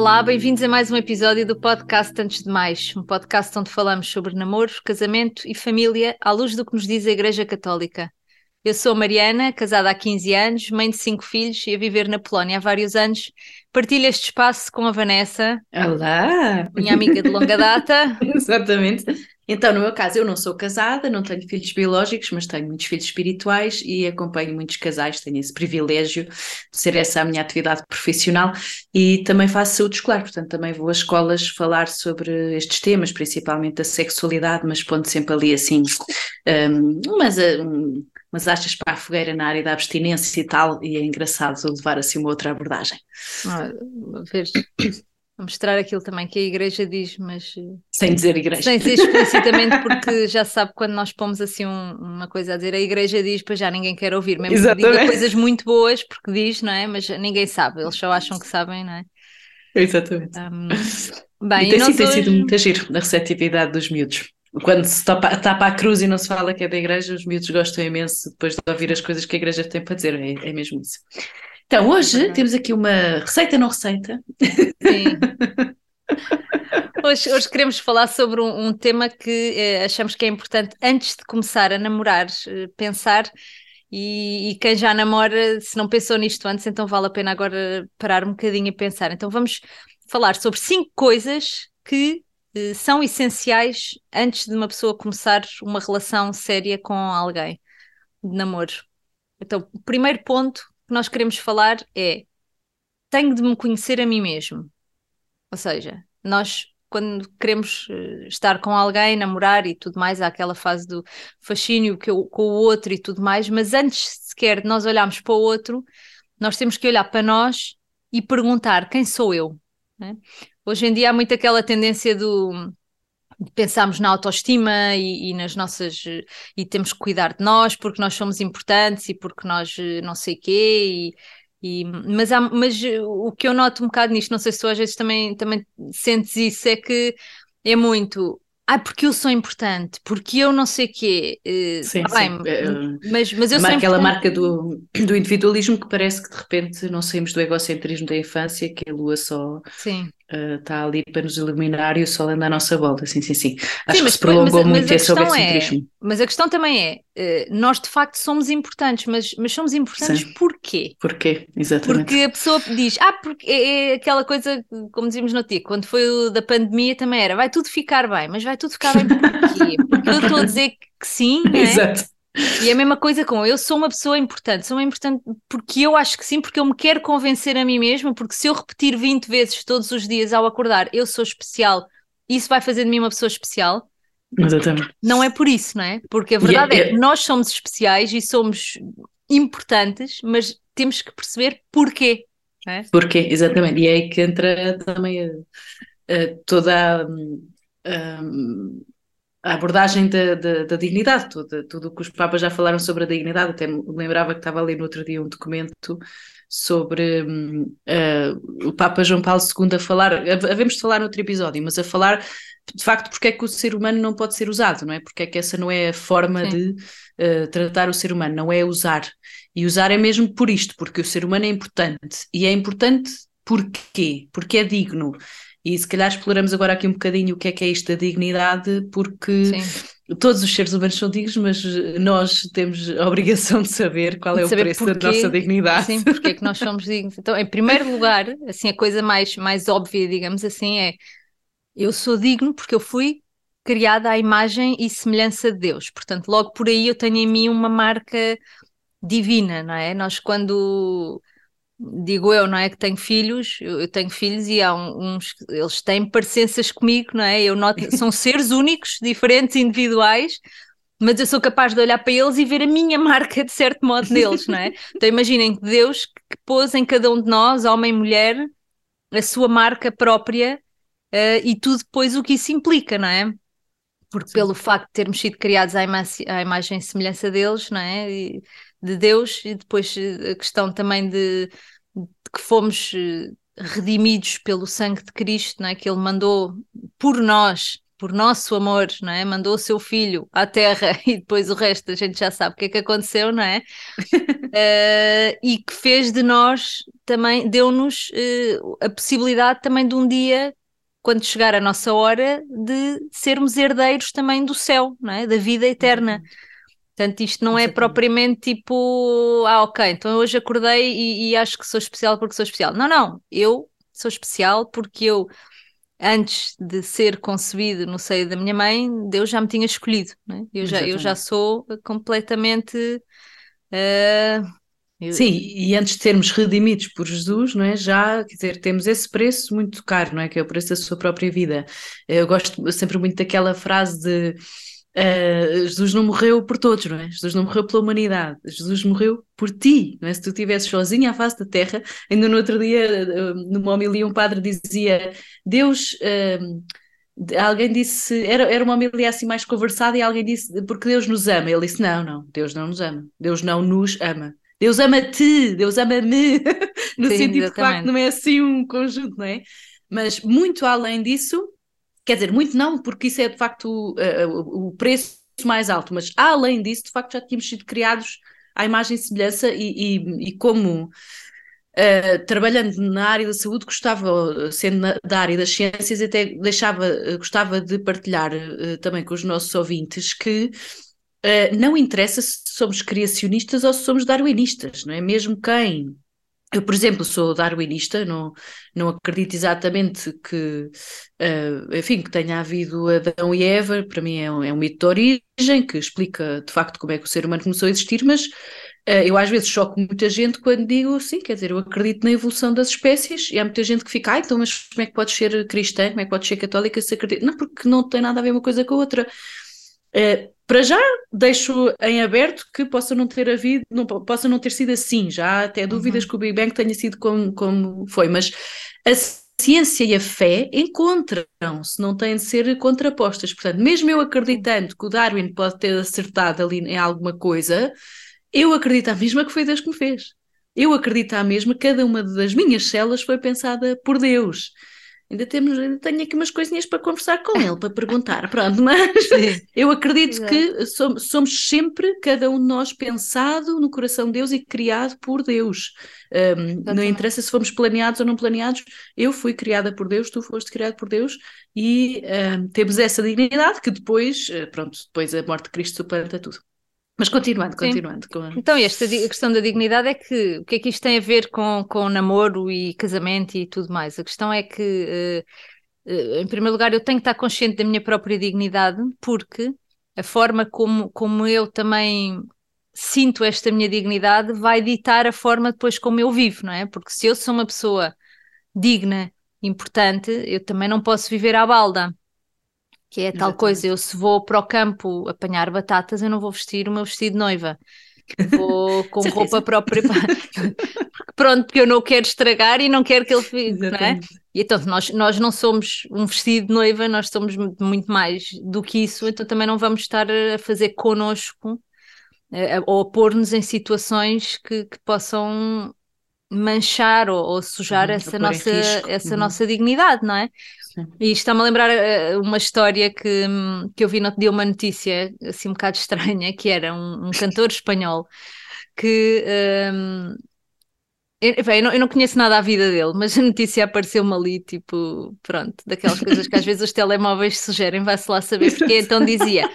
Olá, bem-vindos a mais um episódio do podcast Antes de Mais, um podcast onde falamos sobre namoro, casamento e família à luz do que nos diz a Igreja Católica. Eu sou Mariana, casada há 15 anos, mãe de cinco filhos e a viver na Polónia há vários anos. Partilho este espaço com a Vanessa. Olá! Minha amiga de longa data. Exatamente. Então, no meu caso, eu não sou casada, não tenho filhos biológicos, mas tenho muitos filhos espirituais e acompanho muitos casais, tenho esse privilégio de ser essa a minha atividade profissional e também faço saúde escolar, portanto também vou às escolas falar sobre estes temas, principalmente a sexualidade, mas pondo sempre ali assim um, umas, um, umas achas para a fogueira na área da abstinência e tal, e é engraçado levar assim uma outra abordagem. Ah, vejo. Mostrar aquilo também que a igreja diz, mas eh, sem dizer igreja. Sem dizer explicitamente, porque já sabe quando nós pomos assim um, uma coisa a dizer, a igreja diz, para já ninguém quer ouvir, mesmo Exatamente. que diga coisas muito boas, porque diz, não é? Mas ninguém sabe, eles só acham que sabem, não é? Exatamente. Um, bem, e tem, sido, hoje... tem sido muito giro a receptividade dos miúdos quando se tapa, tapa a cruz e não se fala que é da igreja, os miúdos gostam imenso depois de ouvir as coisas que a igreja tem para dizer, é, é mesmo isso. Então, hoje é temos aqui uma receita não receita. Sim. Hoje, hoje, queremos falar sobre um, um tema que eh, achamos que é importante antes de começar a namorar, eh, pensar. E, e, quem já namora, se não pensou nisto antes, então vale a pena agora parar um bocadinho e pensar. Então vamos falar sobre cinco coisas que eh, são essenciais antes de uma pessoa começar uma relação séria com alguém de namoro. Então, o primeiro ponto que nós queremos falar é: tenho de me conhecer a mim mesmo. Ou seja, nós quando queremos eh, estar com alguém, namorar e tudo mais, há aquela fase do fascínio com o outro e tudo mais, mas antes sequer de nós olharmos para o outro, nós temos que olhar para nós e perguntar quem sou eu. Né? Hoje em dia há muito aquela tendência do pensamos na autoestima e, e, nas nossas e temos que cuidar de nós porque nós somos importantes e porque nós não sei quê e, e mas, há, mas o que eu noto um bocado nisto, não sei se tu às vezes também, também sentes isso, é que é muito ah, porque eu sou importante, porque eu não sei o quê. Uh, sim, tá sim. Bem, uh, mas, mas eu sou aquela marca do, do individualismo que parece que de repente não saímos do egocentrismo da infância, que a lua só sim está uh, ali para nos iluminar e o sol anda à nossa volta, sim, sim, sim. Acho sim, que se prolongou mas, muito mas esse egocentrismo. É, mas a questão também é, uh, nós de facto somos importantes, mas, mas somos importantes sim. porquê? Porquê, exatamente. Porque a pessoa diz, ah, porque é, é aquela coisa, como dizíamos no dia, quando foi o da pandemia também era, vai tudo ficar bem, mas vai tudo ficar bem porquê? Porque eu estou a dizer que sim, é? Exato. E é a mesma coisa com eu sou uma pessoa importante, sou uma importante porque eu acho que sim, porque eu me quero convencer a mim mesma, porque se eu repetir 20 vezes todos os dias ao acordar, eu sou especial, isso vai fazer de mim uma pessoa especial. Exatamente. Não é por isso, não é? Porque a verdade yeah, é que nós somos especiais e somos importantes, mas temos que perceber porquê. É? Porquê, exatamente. E é aí que entra também a, a toda a, a a abordagem da, da, da dignidade, tudo, tudo o que os papas já falaram sobre a dignidade, até me lembrava que estava ali no outro dia um documento sobre uh, o Papa João Paulo II a falar, havemos de falar no outro episódio, mas a falar de facto porque é que o ser humano não pode ser usado, não é? Porque é que essa não é a forma Sim. de uh, tratar o ser humano, não é usar. E usar é mesmo por isto, porque o ser humano é importante. E é importante porquê? Porque é digno. E se calhar exploramos agora aqui um bocadinho o que é que é isto da dignidade, porque Sim. todos os seres humanos são dignos, mas nós temos a obrigação de saber qual é o preço porquê, da nossa dignidade. Sim, porque é que nós somos dignos. Então, em primeiro lugar, assim, a coisa mais, mais óbvia, digamos assim, é eu sou digno porque eu fui criada à imagem e semelhança de Deus. Portanto, logo por aí eu tenho em mim uma marca divina, não é? Nós quando digo eu, não é? Que tenho filhos, eu, tenho filhos e há uns, eles têm parecenças comigo, não é? Eu noto, são seres únicos, diferentes, individuais, mas eu sou capaz de olhar para eles e ver a minha marca de certo modo neles, não é? Então imaginem que Deus que pôs em cada um de nós, homem e mulher, a sua marca própria uh, e tudo depois o que isso implica, não é? Porque Sim. pelo facto de termos sido criados à, ima à imagem e semelhança deles, não é? E, de Deus e depois eh, a questão também de, de, que fomos eh, redimidos pelo sangue de Cristo, não é? que Ele mandou por nós por nosso amor, não é? Mandou o seu filho à terra e depois o resto a gente já sabe o que é que aconteceu, não é? uh, e que fez de nós também, deu-nos uh, a possibilidade também de um dia, quando chegar a nossa hora, de sermos herdeiros também do céu, não é? Da vida eterna. Portanto, isto não é propriamente tipo, ah, ok, então hoje acordei e, e acho que sou especial porque sou especial. Não, não, eu sou especial porque eu antes de ser concebido no seio da minha mãe, Deus já me tinha escolhido. Né? Eu, já, eu já sou completamente. Uh, eu... Sim, e antes de sermos redimidos por Jesus, não é? Já, quer dizer, temos esse preço muito caro, não é? Que é o preço da sua própria vida. Eu gosto sempre muito daquela frase de Uh, Jesus não morreu por todos, não é? Jesus não morreu pela humanidade, Jesus morreu por ti, não é? Se tu estivesse sozinho à face da terra, ainda no outro dia, uh, numa homilia, um padre dizia: Deus. Uh, alguém disse, era, era uma homilia assim mais conversada, e alguém disse: Porque Deus nos ama. Ele disse: Não, não, Deus não nos ama, Deus não nos ama. Deus ama-te, Deus ama-me, no Sim, sentido exatamente. de facto não é assim um conjunto, não é? Mas muito além disso, Quer dizer, muito não, porque isso é de facto uh, o preço mais alto, mas além disso, de facto, já tínhamos sido criados à imagem e semelhança e, e, e como uh, trabalhando na área da saúde, gostava, sendo na, da área das ciências, até deixava, uh, gostava de partilhar uh, também com os nossos ouvintes que não interessa se somos criacionistas ou se somos darwinistas, não é? Mesmo quem eu, por exemplo, sou darwinista, não, não acredito exatamente que, uh, enfim, que tenha havido Adão e Eva, para mim é um, é um mito de origem que explica de facto como é que o ser humano começou a existir, mas uh, eu às vezes choco muita gente quando digo sim, quer dizer, eu acredito na evolução das espécies e há muita gente que fica, ah, então, mas como é que podes ser cristã, como é que podes ser católica se acredita? Não, porque não tem nada a ver uma coisa com a outra. Uh, para já deixo em aberto que possa não ter havido, não, possa não ter sido assim, já há até dúvidas uhum. que o Big Bang tenha sido como, como foi, mas a ciência e a fé encontram-se, não têm de ser contrapostas. Portanto, mesmo eu acreditando que o Darwin pode ter acertado ali em alguma coisa, eu acredito à mesma que foi Deus que me fez. Eu acredito à mesma que cada uma das minhas células foi pensada por Deus. Ainda temos, ainda tenho aqui umas coisinhas para conversar com ele, para perguntar, pronto, mas Sim. eu acredito Exato. que somos, somos, sempre, cada um de nós, pensado no coração de Deus e criado por Deus. Um, não interessa se fomos planeados ou não planeados, eu fui criada por Deus, tu foste criado por Deus e um, temos essa dignidade que depois, eh, pronto, depois a morte de Cristo suplanta tudo. Mas continuando, continuando. Com... Então, esta a questão da dignidade é que o que é que isto tem a ver com, com namoro e casamento e tudo mais? A questão é que, uh, uh, em primeiro lugar, eu tenho que estar consciente da minha própria dignidade, porque a forma como, como eu também sinto esta minha dignidade vai ditar a forma depois como eu vivo, não é? Porque se eu sou uma pessoa digna, importante, eu também não posso viver à balda que é tal coisa, eu se vou para o campo apanhar batatas, eu não vou vestir o meu vestido de noiva. Vou com roupa própria. Pronto, porque eu não quero estragar e não quero que ele fique, não é? E então, nós, nós não somos um vestido de noiva, nós somos muito mais do que isso, então também não vamos estar a fazer connosco ou a pôr-nos em situações que, que possam manchar ou, ou sujar uhum, essa, nossa, essa uhum. nossa dignidade, não é? E está-me a lembrar uh, uma história que, que eu vi no outro dia, uma notícia assim um bocado estranha, que era um, um cantor espanhol que. Um, eu, bem, eu, não, eu, não, conheço nada à vida dele, mas a notícia apareceu-me ali, tipo, pronto, daquelas coisas que às vezes os telemóveis sugerem, vai-se lá saber porque. Então dizia: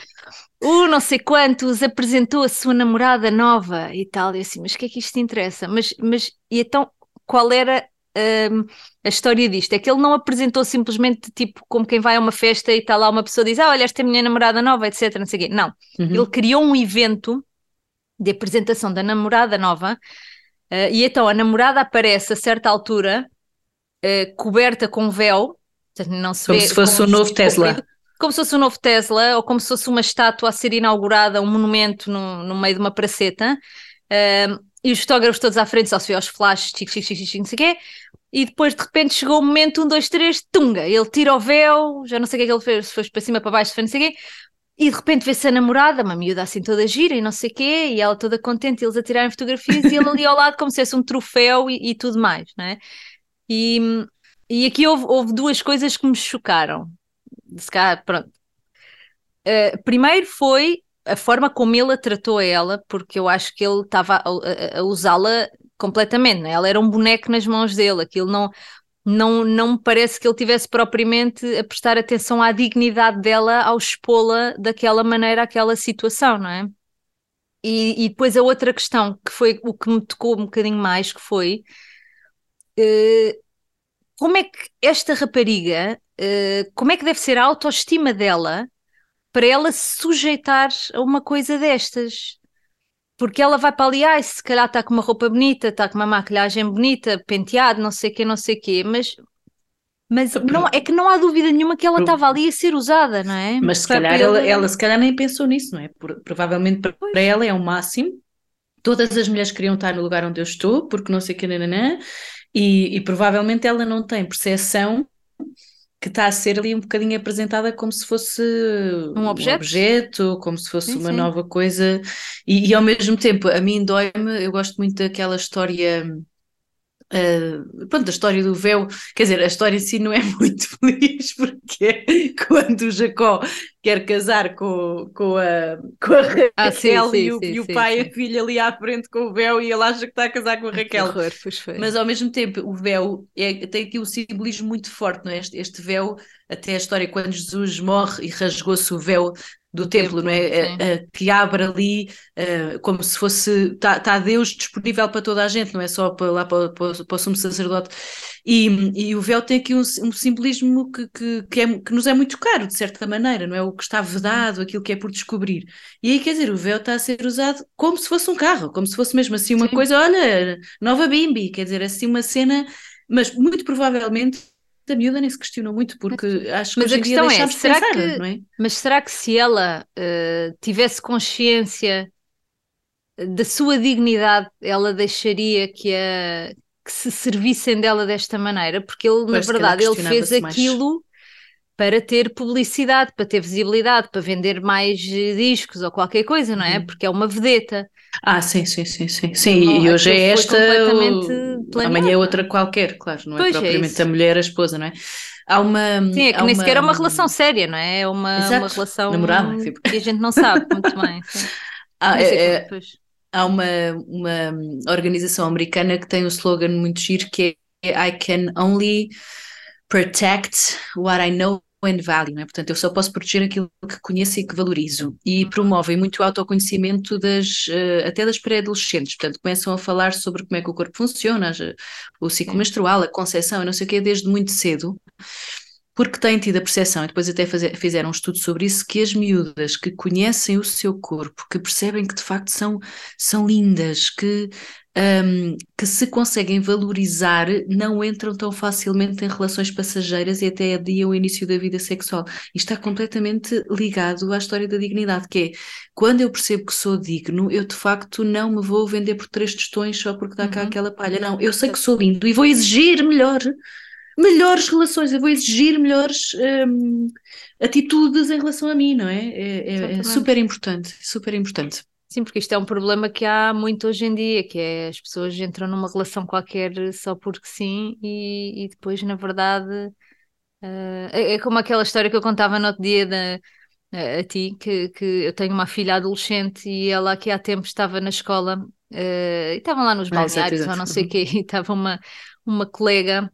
o não sei quantos apresentou a sua namorada nova e tal, e assim, mas o que é que isto interessa? Mas, mas e então qual era um, a história disto. É que ele não apresentou simplesmente tipo como quem vai a uma festa e está lá uma pessoa diz: Ah, olha, esta é a minha namorada nova, etc. Não sei quê. Não. Uhum. Ele criou um evento de apresentação da namorada nova uh, e então a namorada aparece a certa altura uh, coberta com véu. Não se como vê, se fosse o novo Tesla. Como se fosse o novo Tesla, ou como se fosse uma estátua a ser inaugurada, um monumento no, no meio de uma praceta. Uh, e os fotógrafos todos à frente, só se vê aos flashes, chique, não sei o quê. E depois de repente chegou o momento, um, dois, três, tunga. Ele tira o véu, já não sei o que é que ele fez, se foi para cima, para baixo, foi não sei o quê. E de repente vê-se a namorada, uma miúda assim toda gira e não sei o quê, e ela toda contente, eles a tirarem fotografias e ele ali ao lado como se fosse um troféu e, e tudo mais, né? E, e aqui houve, houve duas coisas que me chocaram. se calhar, pronto. Uh, primeiro foi a forma como ele a tratou a ela, porque eu acho que ele estava a, a, a usá-la completamente, né? ela era um boneco nas mãos dele, aquilo não, não, não me parece que ele tivesse propriamente a prestar atenção à dignidade dela ao expô-la daquela maneira àquela situação, não é? E, e, depois a outra questão, que foi o que me tocou um bocadinho mais, que foi uh, como é que esta rapariga, uh, como é que deve ser a autoestima dela para ela se sujeitar a uma coisa destas? Porque ela vai para ali, ai, se calhar está com uma roupa bonita, está com uma maquilhagem bonita, penteado, não sei o quê, não sei o quê, mas mas não, é que não há dúvida nenhuma que ela estava ali a ser usada, não é? Mas se calhar ela, ela, se calhar nem pensou nisso, não é? Por, provavelmente para, para ela é o máximo. Todas as mulheres queriam estar no lugar onde eu estou, porque não sei o que, nananã, e, e provavelmente ela não tem percepção que está a ser ali um bocadinho apresentada como se fosse um objeto, um objeto como se fosse sim, uma sim. nova coisa, e, e, ao mesmo tempo a mim dói-me, eu gosto muito daquela história Uh, pronto, a história do véu, quer dizer, a história em si não é muito feliz, porque é quando Jacó quer casar com, com, a, com a Raquel ah, sim, sim, e, o, sim, e o pai e a filha ali à frente com o véu e ele acha que está a casar com a Raquel. Horror, Mas ao mesmo tempo, o véu é, tem aqui um simbolismo muito forte, não é? Este, este véu, até a história quando Jesus morre e rasgou-se o véu do templo, não é? que abre ali uh, como se fosse. Está tá Deus disponível para toda a gente, não é só para lá para, para, para o sumo sacerdote. E, e o véu tem aqui um, um simbolismo que, que, que, é, que nos é muito caro, de certa maneira, não é? O que está vedado, aquilo que é por descobrir. E aí, quer dizer, o véu está a ser usado como se fosse um carro, como se fosse mesmo assim uma Sim. coisa, olha, nova bimbi, quer dizer, assim uma cena, mas muito provavelmente da miúda nem se questionou muito, porque acho que mas a questão é, será pensar, que, não é? Mas será que se ela uh, tivesse consciência da sua dignidade, ela deixaria que, a, que se servissem dela desta maneira? Porque ele, pois na verdade, ele fez aquilo para ter publicidade, para ter visibilidade, para vender mais discos ou qualquer coisa, não é? Uhum. Porque é uma vedeta. Ah, sim, sim, sim, sim. sim e hoje é esta, o... amanhã é outra qualquer, claro, não é pois é propriamente é a mulher, a esposa, não é? Há uma. Sim, é que nem uma... sequer é uma relação séria, não é? É uma, uma relação namorada, tipo. que a gente não sabe muito bem. Ah, é, é, há uma, uma organização americana que tem um slogan muito giro que é I can only protect what I know and value, não é? Portanto, eu só posso proteger aquilo que conheço e que valorizo. E promovem muito o autoconhecimento das, uh, até das pré-adolescentes. Portanto, começam a falar sobre como é que o corpo funciona, o ciclo menstrual, a concepção, não sei o quê, desde muito cedo porque têm tido a percepção, e depois até fazer, fizeram um estudo sobre isso, que as miúdas que conhecem o seu corpo, que percebem que de facto são, são lindas, que, um, que se conseguem valorizar, não entram tão facilmente em relações passageiras e até adiam o início da vida sexual. E está completamente ligado à história da dignidade, que é quando eu percebo que sou digno, eu de facto não me vou vender por três tostões só porque dá cá uhum. aquela palha. Não, eu sei que sou lindo e vou exigir melhor melhores relações, eu vou exigir melhores atitudes em relação a mim, não é? É, é, é super importante, super importante. Sim, porque isto é um problema que há muito hoje em dia, que é as pessoas entram numa relação qualquer só porque sim e, e depois, na verdade, uh, é, é, como aquela história que eu contava no outro dia da, a, a ti, que, que eu tenho uma filha adolescente e ela aqui há tempo estava na escola uh, e estavam lá nos balneários ou não sei o quê, e estava uma, uma colega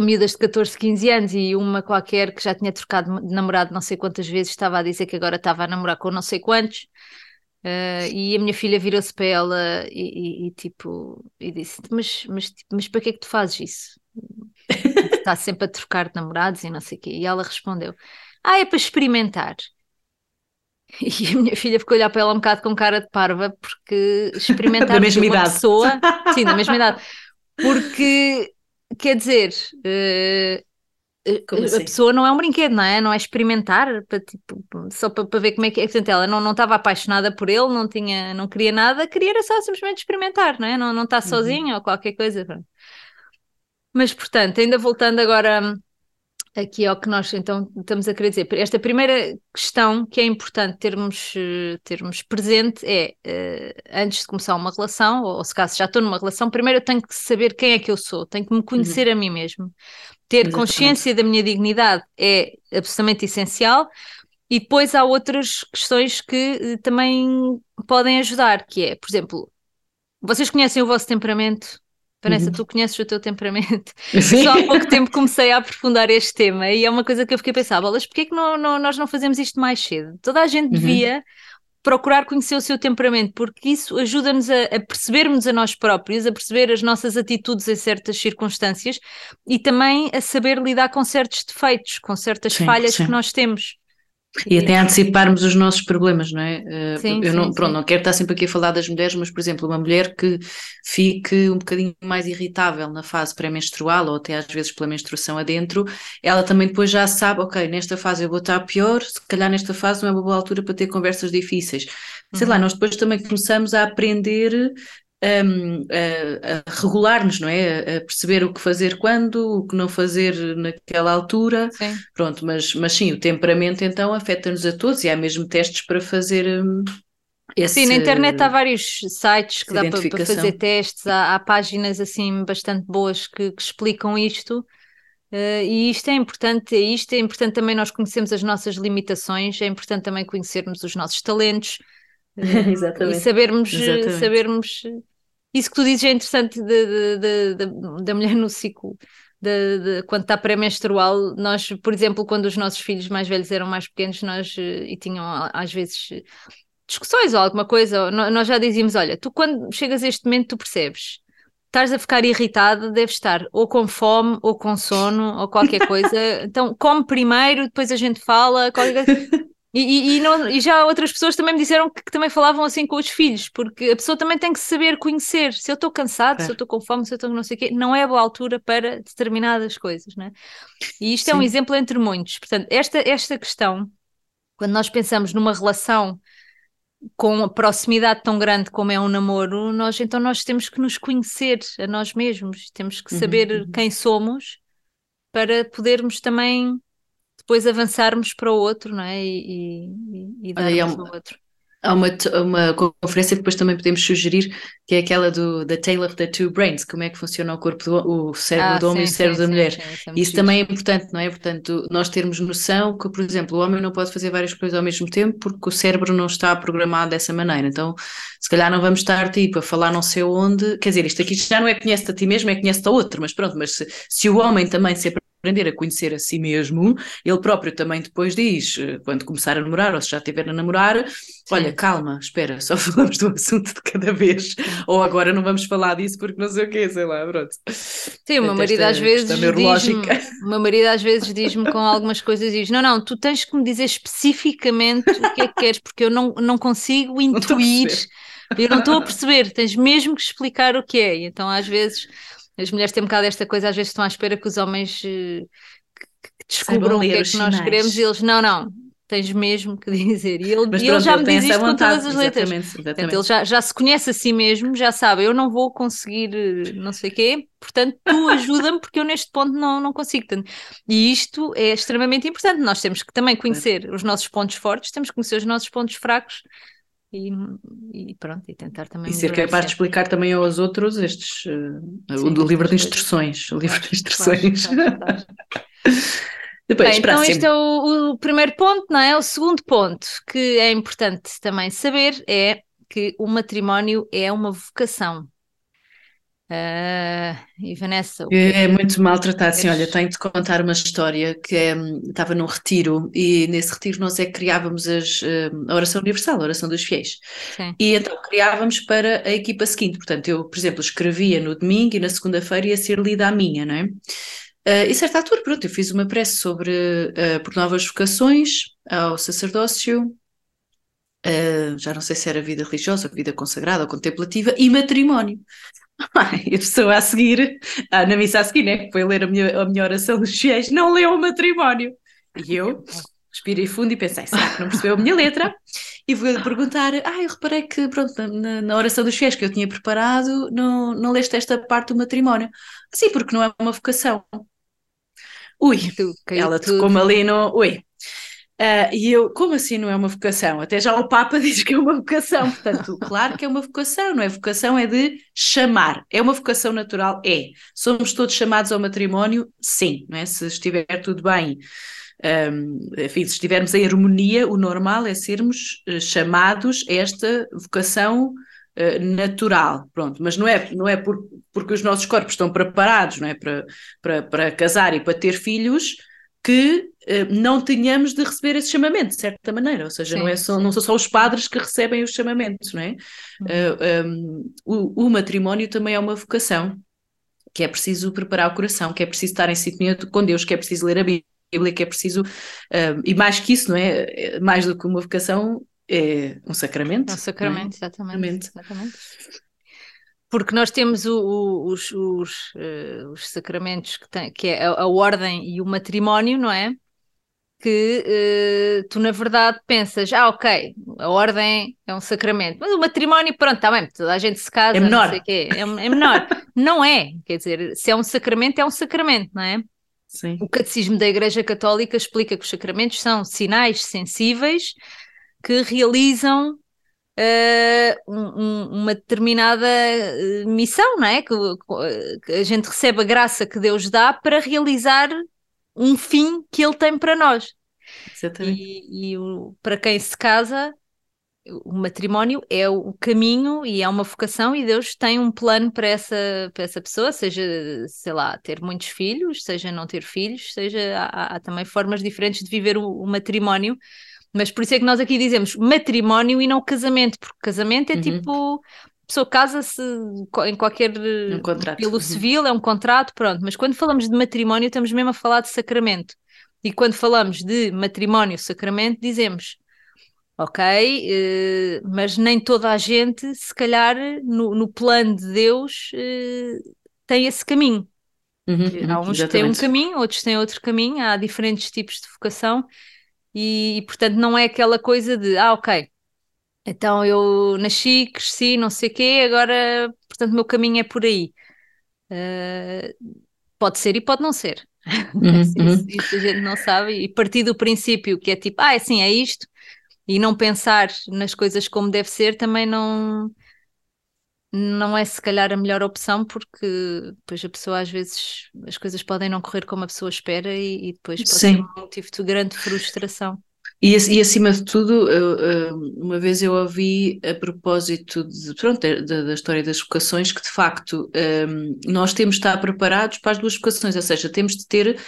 miúdas de 14, 15 anos e uma qualquer que já tinha trocado de namorado não sei quantas vezes estava a dizer que agora estava a namorar com não sei quantos. Uh, e a minha filha virou-se para ela e, e, e, tipo e disse mas, mas, tipo, mas para que é que tu fazes isso? Está sempre a trocar de namorados e não sei o quê. E ela respondeu: Ah, é para experimentar. E a minha filha ficou a olhar para ela um bocado com cara de parva, porque experimentar uma idade. pessoa, sim, da mesma idade, porque quer dizer, uh, a assim? pessoa não é um brinquedo, não é? Não é experimentar para, tipo, só para, para ver como é que é. Portanto, ela não, não estava apaixonada por ele, não tinha, não queria nada, queria era só simplesmente experimentar, não é? Não, não está uhum. sozinha ou qualquer coisa. Mas, portanto, ainda voltando agora aqui ao que nós então estamos a querer dizer. Esta primeira questão que é importante termos, eh, termos presente é, antes de começar uma relação, ou, ou se caso já estou numa relação, primeiro eu tenho que saber quem é que eu sou, tenho que me conhecer uhum. a mim mesmo. Ter Exatamente. consciência da minha dignidade é absolutamente essencial. E depois há outras questões que eh, também podem ajudar, que é, por exemplo, vocês conhecem o vosso temperamento? Vanessa, uhum. tu conheces o teu temperamento. Sim. Só há pouco tempo comecei a aprofundar este tema e é uma coisa que eu fiquei a pensar, bolas, porquê é que não, não, nós não fazemos isto mais cedo? Toda a gente uhum. Procurar conhecer o seu temperamento, porque isso ajuda-nos a, a percebermos a nós próprios, a perceber as nossas atitudes em certas circunstâncias e também a saber lidar com certos defeitos, com certas sim, falhas sim. que nós temos. E até anteciparmos os nossos problemas, não é? Eh, sim, eu não, sim, pronto, sim. não quero estar sempre aqui a falar das mulheres, mas, por exemplo, uma mulher que fique um bocadinho mais irritável na fase pré-menstrual ou até às vezes pela menstruação adentro, ela também depois já sabe, ok, nesta fase eu vou estar pior, se calhar nesta fase não é uma boa altura para ter conversas difíceis. Sei uhum. lá, nós depois também começamos a aprender um, a, a regular-nos, não é? A, perceber o que fazer quando, o que não fazer naquela altura. Sim. Pronto, mas, mas sim, o temperamento então afeta-nos a todos e há mesmo testes para fazer. Um, esse, sim, na internet há vários sites que dá para, para fazer testes, há, há, páginas assim bastante boas que, que explicam isto. Uh, e isto é importante, isto é importante também nós conhecermos as nossas limitações, é importante também conhecermos os nossos talentos uh, e sabermos, Exatamente. sabermos isso que tu dizes é interessante de, de, de, da mulher no ciclo. De, quando está pré-menstrual, nós, por exemplo, quando os nossos filhos mais velhos eram mais pequenos, nós eh, e tinham às vezes discussões ou alguma coisa, nós já dizíamos: olha, tu quando chegas a este momento, tu percebes, estás a ficar irritado, deves estar ou com fome, ou com sono, ou qualquer coisa. Então, come primeiro, depois a gente fala. Qualquer coisa. E, e, e, não, e, já outras pessoas também me disseram que, que, também falavam assim com os filhos, porque a pessoa também tem que saber conhecer. Se eu estou cansado, é. se eu estou com fome, se eu estou não sei o quê, não é boa altura para determinadas coisas, né? E isto Sim. é um exemplo entre muitos. Portanto, esta, esta questão, quando nós pensamos numa relação com a proximidade tão grande como é um namoro, nós então nós temos que nos conhecer a nós mesmos, temos que uhum, saber uhum. quem somos para podermos também depois avançarmos para o outro, não é? E, e, e darmos Olha, ao outro. Há uma, uma conferência que depois também podemos sugerir, que é aquela do The Tale of the Two Brains, como é que funciona o corpo do o cérebro ah, do homem sim, e o cérebro sim, da mulher. Sim, é Isso também é importante, não é? Portanto, nós termos noção que, por exemplo, o homem não pode fazer várias coisas ao mesmo tempo porque o cérebro não está programado dessa maneira. Então, se calhar não vamos estar tipo a falar não sei onde, quer dizer, isto aqui já não é conhece-te a ti mesmo, é conhece-te a outro, mas pronto, mas se, se o homem também se aprender a conhecer a si mesmo, ele próprio também depois diz, eh, quando começar a namorar ou se já estiver a namorar, olha, calma, espera, só falamos do assunto de cada vez, ou agora não vamos falar disso porque não sei o quê, sei lá, pronto. Sim, o meu marido às vezes meu marido às vezes diz-me com algumas coisas, diz, não, não, tu tens que me dizer especificamente o que é que queres, porque eu não, não consigo intuir, não eu não estou a perceber, tens mesmo que explicar o que é, então às vezes as mulheres têm um bocado esta coisa, às vezes estão à espera que os homens uh, que descubram o que é que nós queremos e eles, não, não, tens mesmo que dizer. E ele, e ele já me diz isto com todas as letras. Exatamente, exatamente. Portanto, ele já, já se conhece a si mesmo, já sabe, eu não vou conseguir eh, não sei o quê, portanto tu ajuda-me porque eu neste ponto não, não consigo. Portanto, e isto é extremamente importante, nós temos que também conhecer os nossos pontos fortes, temos que conhecer os nossos pontos fracos e, e, pronto, e tentar também. E ser capaz de explicar também aos outros estes uh, Sim, o livro de instruções. O livro de instruções. Claro, claro, Depois, Bem, então, este é o, o, primeiro ponto, não é? O segundo ponto que é importante também saber é que o matrimónio é uma vocação. Uh, e Vanessa. É, é muito maltratado. Sim, olha, tenho de contar uma história que é, estava num retiro e nesse retiro nós é que criávamos as, uh, a oração universal, a oração dos fiéis. Sim. E então criávamos para a equipa seguinte. Portanto, eu, por exemplo, escrevia no domingo e na segunda-feira ia ser lida a minha, não é? Uh, e certa altura, pronto, eu fiz uma prece sobre uh, por novas vocações ao sacerdócio, uh, já não sei se era vida religiosa, vida consagrada ou contemplativa, e matrimónio. E a pessoa a seguir, na missa a seguir, né, que foi ler a minha, a minha oração dos fiéis, não leu o matrimónio. E eu respirei fundo e pensei, será que não percebeu a minha letra? E fui perguntar, ah, eu reparei que, pronto, na, na oração dos fiéis que eu tinha preparado, não, não leste esta parte do matrimónio. Sim, porque não é uma vocação. Ui, ela tocou-me ali no... Ui, Uh, e eu, como assim não é uma vocação? Até já o Papa diz que é uma vocação, portanto, claro que é uma vocação, não é? Vocação é de chamar, é uma vocação natural? É. Somos todos chamados ao matrimónio? Sim, não é? Se estiver tudo bem, um, enfim, se estivermos em harmonia, o normal é sermos uh, chamados a esta vocação uh, natural, pronto, mas não é, não é por, porque os nossos corpos estão preparados, não é? Para, para, para casar e para ter filhos que não tenhamos de receber esse chamamento, de certa maneira, ou seja, sim, não, é só, não são só os padres que recebem os chamamentos, não é? Uhum. Uh, um, o, o, matrimónio também é uma vocação, que é preciso preparar o coração, que é preciso estar em sintonia com Deus, que é preciso ler a Bíblia, que é preciso, uh, e mais que isso, não é? é? Mais do que uma vocação, é um sacramento. É um sacramento, é? exatamente. exatamente porque nós temos o, o, os, os, os, sacramentos que, tem, que é a, a, ordem e o matrimónio, não é? Que uh, tu, na verdade, pensas, ah, ok, a ordem é um sacramento, mas o matrimónio, pronto, está bem, toda a gente se casa, é menor. não sei quê, é, é menor. não é, quer dizer, se é um sacramento, é um sacramento, não é? Sim. O Catecismo da Igreja Católica explica que os sacramentos são sinais sensíveis que realizam uh, um, uma determinada uh, missão, não é? Que, que, a gente recebe a graça que Deus dá para realizar um fim que Ele tem para nós. Exatamente. E, e o, para quem se casa, o matrimónio é o caminho e é uma vocação e Deus tem um plano para essa, para essa pessoa, seja, sei lá, ter muitos filhos, seja não ter filhos, seja há, há também formas diferentes de viver o, o matrimónio mas por isso é que nós aqui dizemos matrimónio e não casamento, porque casamento é uhum. tipo pessoa casa-se em qualquer um contrato. pelo uhum. civil, é um contrato, pronto. Mas quando falamos de matrimónio, estamos mesmo a falar de sacramento. E quando falamos de matrimónio, sacramento, dizemos, ok, eh, mas nem toda a gente, se calhar, no, no plano de Deus, eh, tem esse caminho. Uhum, há uns que têm um caminho, outros têm outro caminho, há diferentes tipos de vocação e, e, portanto não é aquela coisa de ah, ok, então eu nasci, cresci, não sei o quê, agora portanto o meu caminho é por aí. Uh, pode ser e pode não ser. Uhum, isso, uhum. isso, a gente não sabe, e partir do princípio que é tipo, ah, é assim, é isto, e não pensar nas coisas como deve ser, também não, não é se calhar a melhor opção porque depois a pessoa às vezes as coisas podem não correr como a pessoa espera e, e depois pode Sim. ser um motivo de grande frustração. E, e acima de tudo, eu, uma vez eu ouvi a propósito de, pronto, da, da história das vocações que de facto nós temos de estar preparados para as duas vocações, ou seja, temos de ter,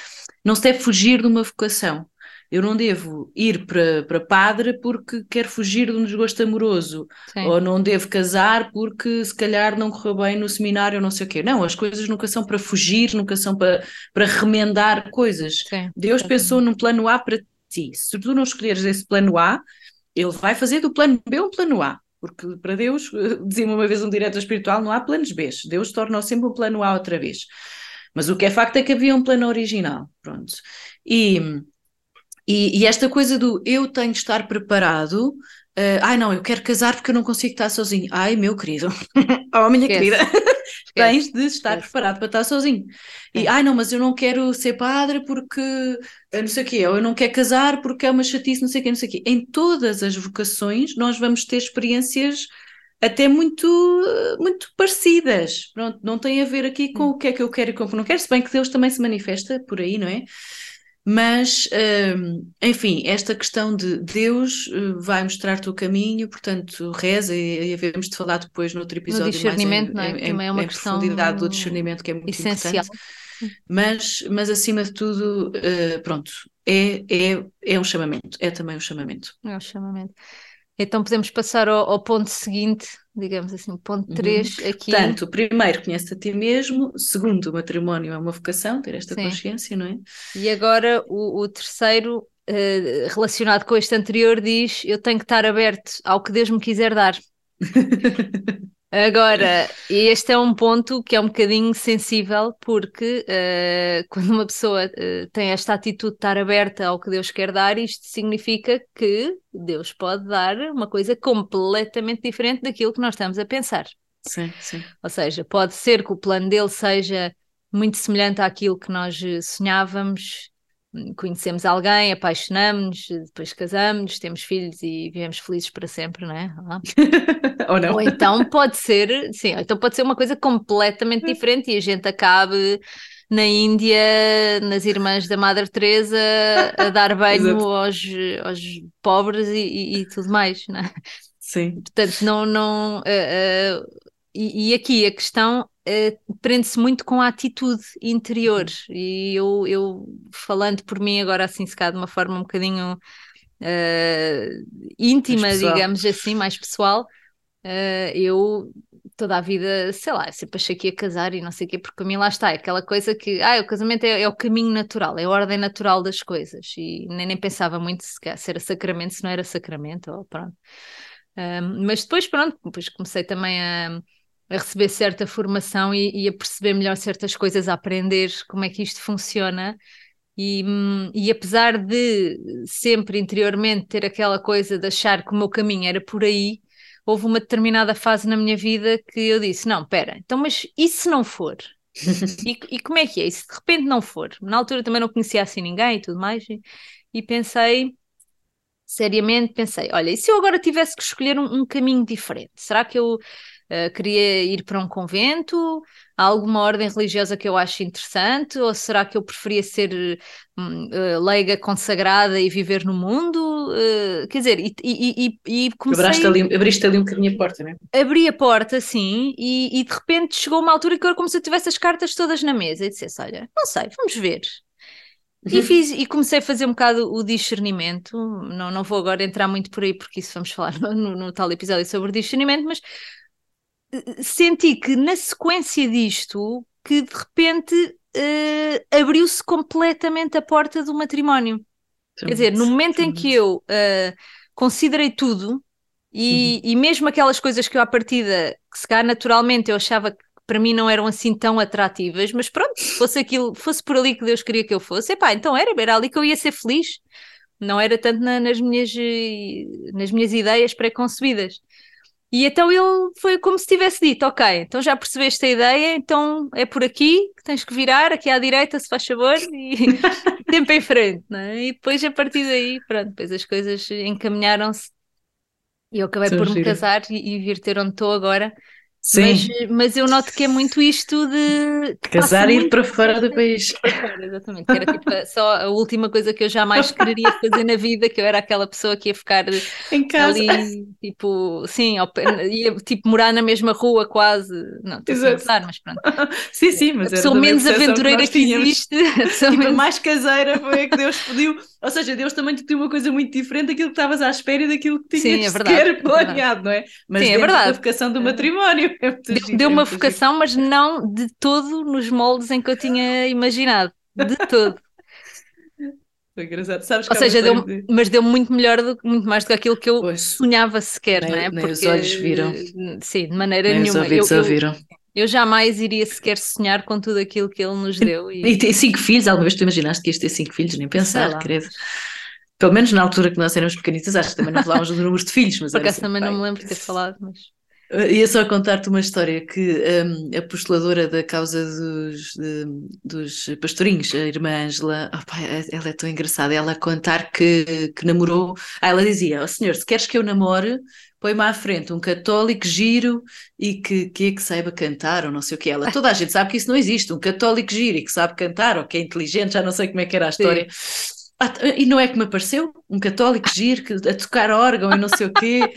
não se deve fugir de uma vocação eu não devo ir para, para padre porque quero fugir de um desgosto amoroso, Sim. ou não devo casar porque se calhar não correu bem no seminário, ou não sei o quê. Não, as coisas nunca são para fugir, nunca são para, para remendar coisas. Sim. Deus pensou num plano A para ti. Se tu não escolheres esse plano A, ele vai fazer do plano B um plano A. Porque para Deus, dizia-me uma vez um diretor espiritual, não há planos B. Deus torna sempre um plano A outra vez. Mas o que é facto é que havia um plano original. Pronto. E e, e, esta coisa do eu tenho de estar preparado, uh, ai não, eu quero casar porque eu não consigo estar sozinho. Ai, meu querido, oh minha Esquece. querida, tens de estar Esquece. preparado para estar sozinho. E ai não, mas eu não quero ser padre porque eh, não sei o quê, ou eu não quero casar porque é uma chatice, não sei o quê, não sei o quê. Em todas as vocações nós vamos ter experiências até muito, muito parecidas. Pronto, não tem a ver aqui com hum. o que é que eu quero e com o que não quero, se bem que Deus também se manifesta por aí, não é? Mas, hum, enfim, esta questão de Deus eh, vai mostrar-te o caminho, portanto, reza e, e havemos de falar depois no outro episódio. No discernimento, mais em, não é? Em, Também é uma questão profundidade do discernimento que é muito essencial. importante. Mas, mas acima de tudo, uh, pronto, é, é, é um chamamento, é também um chamamento. É um chamamento. Então podemos passar ao, ao ponto seguinte, digamos assim, ponto 3 uhum. aqui. Portanto, primeiro, conhece a ti mesmo. Segundo, o matrimónio é uma vocação, ter esta Sim. consciência, não é? E agora o, o terceiro, uh, relacionado com este anterior, diz: Eu tenho que estar aberto ao que Deus me quiser dar. Agora, este é um ponto que é um bocadinho sensível, porque uh, quando uma pessoa uh, tem esta atitude de estar aberta ao que Deus quer dar, isto significa que Deus pode dar uma coisa completamente diferente daquilo que nós estamos a pensar. Sim, sim. Ou seja, pode ser que o plano dele seja muito semelhante àquilo que nós sonhávamos, conhecemos alguém, apaixonamos, depois casamos, temos filhos e vivemos felizes para sempre, não é? ou não. Ou então pode ser, sim, então pode ser uma coisa completamente diferente e a gente acabe na Índia, nas irmãs da Madre Teresa, a dar banho aos, aos pobres e, e, e, tudo mais, não é? Sim. Portanto, não. não uh, uh, e, e, aqui a questão uh, prende-se muito com a atitude interior. E eu, eu, falando por mim agora, assim, se calhar de uma forma um bocadinho íntima, digamos assim, mais pessoal, eu toda a vida, sei lá, sempre achei que ia casar e não sei o quê, porque a mim lá está, é aquela coisa que, ah, o casamento é, é, o caminho natural, é a ordem natural das coisas, e nem, nem pensava muito se, se era sacramento, se não era sacramento, ou pronto. Um, mas depois, pronto, depois comecei também a, a receber certa formação e, e, a perceber melhor certas coisas, a aprender como é que isto funciona. E, e apesar de sempre interiormente ter aquela coisa de achar que o meu caminho era por aí, houve uma determinada fase na minha vida que eu disse: não, pera, então, mas e se não for? e, e, como é que é? E se de repente não for? Na altura também não conhecia assim ninguém e tudo mais, e, e pensei, seriamente, pensei: olha, e se eu agora tivesse que escolher um, um caminho diferente? Será que eu Uh, queria ir para um convento? Há alguma ordem religiosa que eu acho interessante? Ou será que eu preferia ser uh, leiga consagrada e viver no mundo? Uh, quer dizer, e, e, e, e comecei... Ali, abriste ali um bocadinho a porta, não é? Abri a porta, sim, e, e de repente chegou uma altura que eu era como se eu tivesse as cartas todas na mesa e dissesse, olha, não sei, vamos ver. E, uhum. fiz, e comecei a fazer um bocado o discernimento. Não, não vou agora entrar muito por aí, porque isso vamos falar no, no, no tal episódio sobre discernimento, mas senti que na sequência disto, que de repente uh, abriu-se completamente a porta do matrimónio. Quer dizer, no momento em que eu uh, considerei tudo, e, uhum. e mesmo aquelas coisas que eu à partida, que se calhar naturalmente eu achava que para mim não eram assim tão atrativas, mas pronto, se fosse aquilo, fosse por ali que Deus queria que eu fosse, epá, então era, era ali que eu ia ser feliz, não era tanto na, nas, minhas, eh, nas minhas ideias pré-concebidas. E então ele foi como se tivesse dito: Ok, então já percebeste a ideia, então é por aqui que tens que virar, aqui à direita, se faz favor, e tempo em frente, não é? E depois a partir daí, pronto, depois as coisas encaminharam-se e eu acabei por me casar e, e vir ter onde estou agora. Sim. Mas, mas eu noto que é muito isto de. Casar e ir para fora do país. Fora, exatamente. Que era tipo só a última coisa que eu jamais quereria fazer na vida, que eu era aquela pessoa que ia ficar em casa. ali, tipo, sim, ia tipo morar na mesma rua quase. Não, estou a pensar, mas pronto. sim, sim, mas a pessoa menos aventureira que, que existe. A tipo, menos... mais caseira foi a que Deus pediu. Ou seja, Deus também te deu uma coisa muito diferente daquilo que estavas à espera e daquilo que tinhas sim, é verdade, sequer é planeado, não é? Mas sim, é verdade. da vocação do matrimónio. Deu, deu uma vocação, mas não de todo nos moldes em que eu tinha imaginado. De todo. Foi engraçado. Sabes Ou seja, deu, de... mas deu muito melhor, do, muito mais do que aquilo que eu pois. sonhava sequer, nem, não é? Nem Porque, os olhos viram. Sim, de maneira nem nenhuma. Os ouvidos eu, ouviram. Eu, eu jamais iria sequer sonhar com tudo aquilo que ele nos deu. E, e ter cinco filhos, alguma vez tu imaginaste que ias ter cinco filhos? Nem pensar, credo. Pelo menos na altura que nós éramos pequenitas, acho que também não falávamos do número de filhos. Mas Por acaso também não me lembro de ter falado, mas. Ia só contar-te uma história que um, a postuladora da causa dos, de, dos pastorinhos, a irmã Ângela, oh, ela é tão engraçada, ela a contar que, que namorou, ah, ela dizia, oh, senhor, se queres que eu namore, põe-me à frente um católico giro e que, que, é que saiba cantar ou não sei o que ela. Toda a gente sabe que isso não existe, um católico giro e que sabe cantar ou que é inteligente, já não sei como é que era a história. Ah, e não é que me apareceu um católico giro que, a tocar órgão e não sei o quê.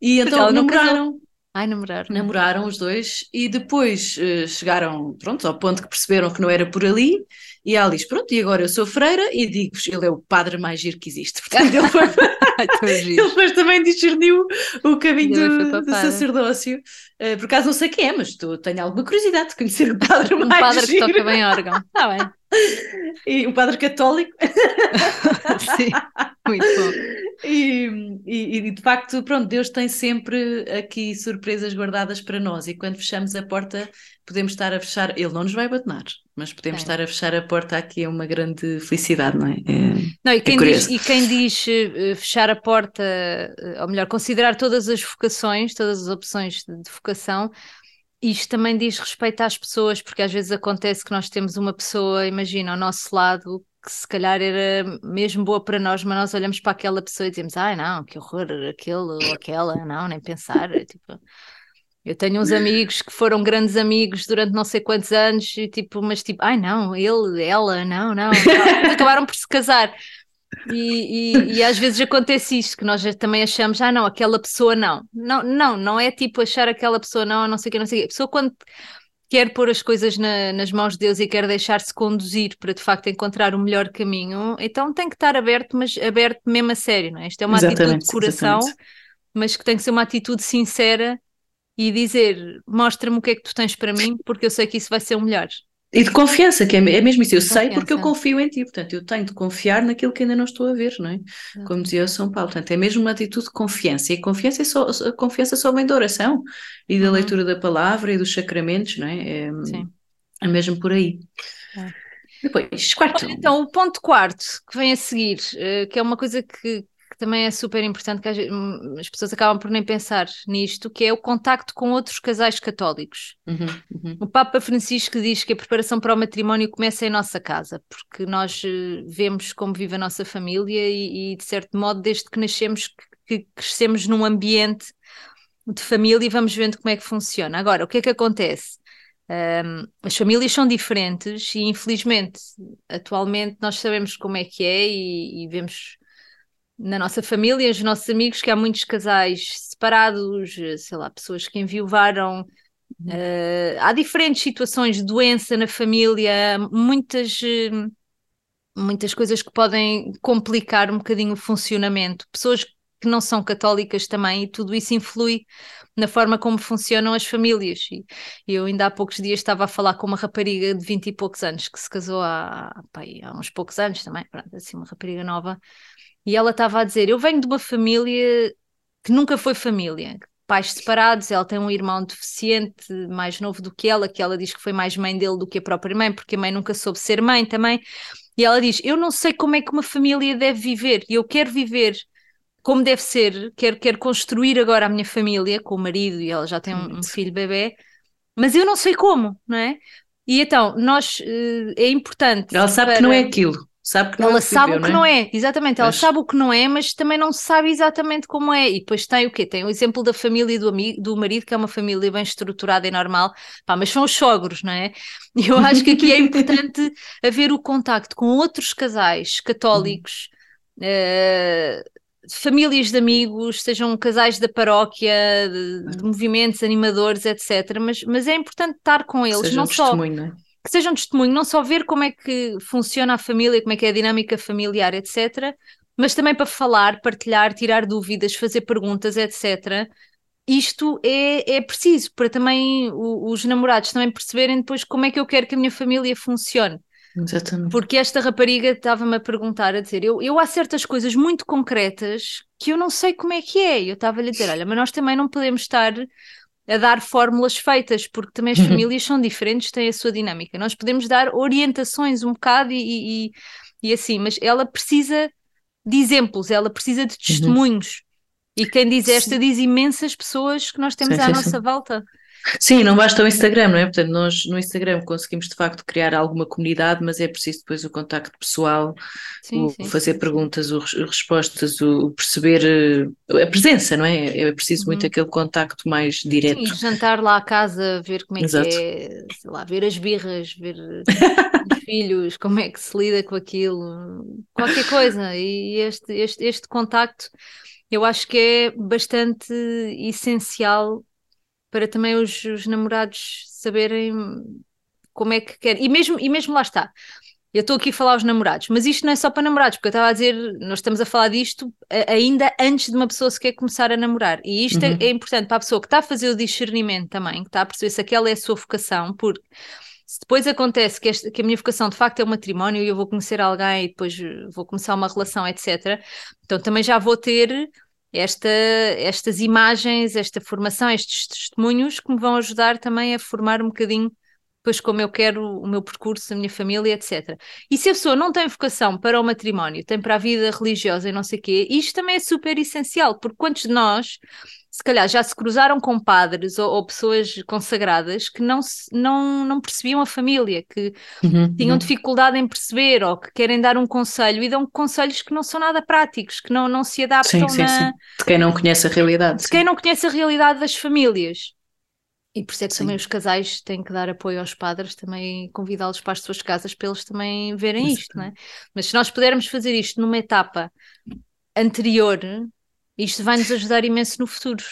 E então namoraram. Ai, namoraram. Namoraram os dois e depois uh, chegaram, pronto, ao ponto que perceberam que não era por ali e ela diz, pronto, e agora eu sou freira e digo-vos, ele é o padre mais giro que existe. Portanto, ele, foi... ele depois também discerniu o caminho do, do, sacerdócio. Uh, por acaso não sei quem é, mas tu, tenho alguma curiosidade de conhecer o padre um mais padre giro. que toca bem órgão. Está bem. E o padre católico. Sim, muito bom. E, e, e, de facto, pronto, Deus tem sempre aqui surpresas guardadas para nós, e quando fechamos a porta, podemos estar a fechar, Ele não nos vai abandonar, mas podemos é. estar a fechar a porta aqui é uma grande felicidade, não é? é não, e quem, é diz, e quem diz uh, fechar a porta, uh, ou melhor, considerar todas as vocações, todas as opções de vocação, isto também diz respeito às pessoas, porque às vezes acontece que nós temos uma pessoa, imagina, ao nosso lado, que se calhar era mesmo boa para nós, mas nós olhamos para aquela pessoa e dizemos, ai não, que horror, aquele ou aquela, não, nem pensar. É, tipo, eu tenho uns amigos que foram grandes amigos durante não sei quantos anos, e tipo, mas tipo, ai não, ele, ela, não, não, não. acabaram por se casar. E, e, e, às vezes acontece isto, que nós também achamos, ah não, aquela pessoa não. Não, não, não é tipo achar aquela pessoa não, não sei o que, não sei o que. A pessoa quando quer pôr as coisas na, nas mãos de Deus e quer deixar-se conduzir para de facto encontrar o melhor caminho, então tem que estar aberto, mas aberto mesmo a sério, não é? Isto é uma exatamente, atitude de coração, exatamente. mas que tem que ser uma atitude sincera e dizer, mostra-me o que é que tu tens para mim, porque eu sei que isso vai ser o melhor. E de confiança, que é, é mesmo isso. Eu confiança. sei porque eu confio em ti, portanto, eu tenho de confiar naquilo que ainda não estou a ver, não é? Como dizia o São Paulo, portanto, é mesmo uma atitude de confiança. E a confiança, é só, a confiança só vem da oração e da uhum. leitura da palavra e dos sacramentos, não é? É, Sim. é mesmo por aí. É. Depois, quarto. Então, o ponto quarto que vem a seguir, eh, que é uma coisa que, também é super importante que hum, as pessoas acabam por nem pensar nisto, que é o contacto com outros casais católicos. Uhum, uhum. O Papa Francisco diz que a preparação para o matrimónio começa em nossa casa, porque nós eh, vemos como vive a nossa família e, e de certo modo, desde que nascemos, que, que crescemos num ambiente de família e vamos vendo como é que funciona. Agora, o que é que acontece? Um, as famílias são diferentes e, infelizmente, atualmente nós sabemos como é que é e, e vemos na nossa família, os nossos amigos, que há muitos casais separados, sei lá, pessoas que enviuvaram. Uh, há diferentes situações de doença na família, muitas, muitas coisas que podem complicar um bocadinho o funcionamento. Pessoas que não são católicas também, e tudo isso influi na forma como funcionam as famílias. E eu ainda há poucos dias estava a falar com uma rapariga de 20 e poucos anos, que se casou há, há uns poucos anos também, pronto, assim, uma rapariga nova, e ela estava a dizer: Eu venho de uma família que nunca foi família, pais separados, ela tem um irmão deficiente, mais novo do que ela, que ela diz que foi mais mãe dele do que a própria mãe, porque a mãe nunca soube ser mãe também. E ela diz: Eu não sei como é que uma família deve viver, e eu quero viver como deve ser, quero, quero construir agora a minha família com o marido, e ela já tem um, um filho bebê, mas eu não sei como, não é? E então, nós, uh, é importante. Ela sabe para... que não é aquilo. Sabe que ela não é sabe o que não é? não é, exatamente, ela mas... sabe o que não é, mas também não sabe exatamente como é. E depois tem o quê? Tem o exemplo da família do, amigo, do marido, que é uma família bem estruturada e normal, Pá, mas são os sogros, não é? E eu acho que aqui é importante haver o contacto com outros casais católicos. Uh, famílias de amigos, sejam casais da paróquia, de, de movimentos animadores, etc. Mas, mas é importante estar com eles, não só. É? que seja um testemunho, não só ver como é que funciona a família, como é que é a dinâmica familiar, etc., mas também para falar, partilhar, tirar dúvidas, fazer perguntas, etc. Isto é, é preciso para também o, os namorados também perceberem depois como é que eu quero que a minha família funcione. Exatamente. Porque esta rapariga estava-me a perguntar, a dizer, eu, eu há certas coisas muito concretas que eu não sei como é que é. E eu estava-lhe a dizer, olha, mas nós também não podemos estar a dar fórmulas feitas, porque também as uhum. famílias são diferentes, têm a sua dinâmica. Nós podemos dar orientações um bocado e, e, e assim, mas ela precisa de exemplos, ela precisa de uhum. testemunhos. Uhum. E quem diz esta diz imensas pessoas que nós temos sim, à sim, nossa sim. volta. Sim, não basta o Instagram, não é? Portanto, nós no Instagram conseguimos de facto criar alguma comunidade, mas é preciso depois o contacto pessoal, sim, o sim, fazer sim, perguntas, o respostas, o perceber eh, a presença, não é? É preciso uhum. muito aquele contacto mais direto. Sim, jantar lá à casa, ver como é Exato. que é, sei lá, ver as birras, ver os filhos, como é que se lida com aquilo, qualquer coisa. E este, este, este contacto eu acho que é bastante essencial para também os, os namorados saberem como é que querem. E mesmo, e mesmo lá está. Eu estou aqui a falar aos namorados, mas isto não é só para namorados, porque eu estava a dizer, nós estamos a falar disto ainda antes de uma pessoa sequer começar a namorar. E isto é, uhum. é, é, importante para a pessoa que está a fazer o discernimento também, que está a perceber se aquela é a sua vocação, porque se depois acontece que, esta, que a minha vocação de facto é o matrimónio e eu vou conhecer alguém e depois vou começar uma relação, etc., então também já vou ter esta, estas imagens, esta formação, estes testemunhos que me vão ajudar também a formar um bocadinho depois como eu quero o meu percurso, a minha família, etc. E se a pessoa não tem vocação para o matrimónio, tem para a vida religiosa e não sei o quê, isto também é super essencial, porque quantos de nós se calhar já se cruzaram com padres ou, ou pessoas consagradas que não, se, não, não percebiam a família, que uhum, tinham uhum. dificuldade em perceber ou que querem dar um conselho e dão conselhos que não são nada práticos, que não, não se adaptam sim, sim, na... sim. de quem não conhece a realidade. De quem não conhece a realidade das famílias. E por isso é que sim. também os casais têm que dar apoio aos padres, também convidá-los para as suas casas para eles também verem isto, não é? Mas se nós pudermos fazer isto numa etapa anterior, isto vai nos ajudar imenso no futuro.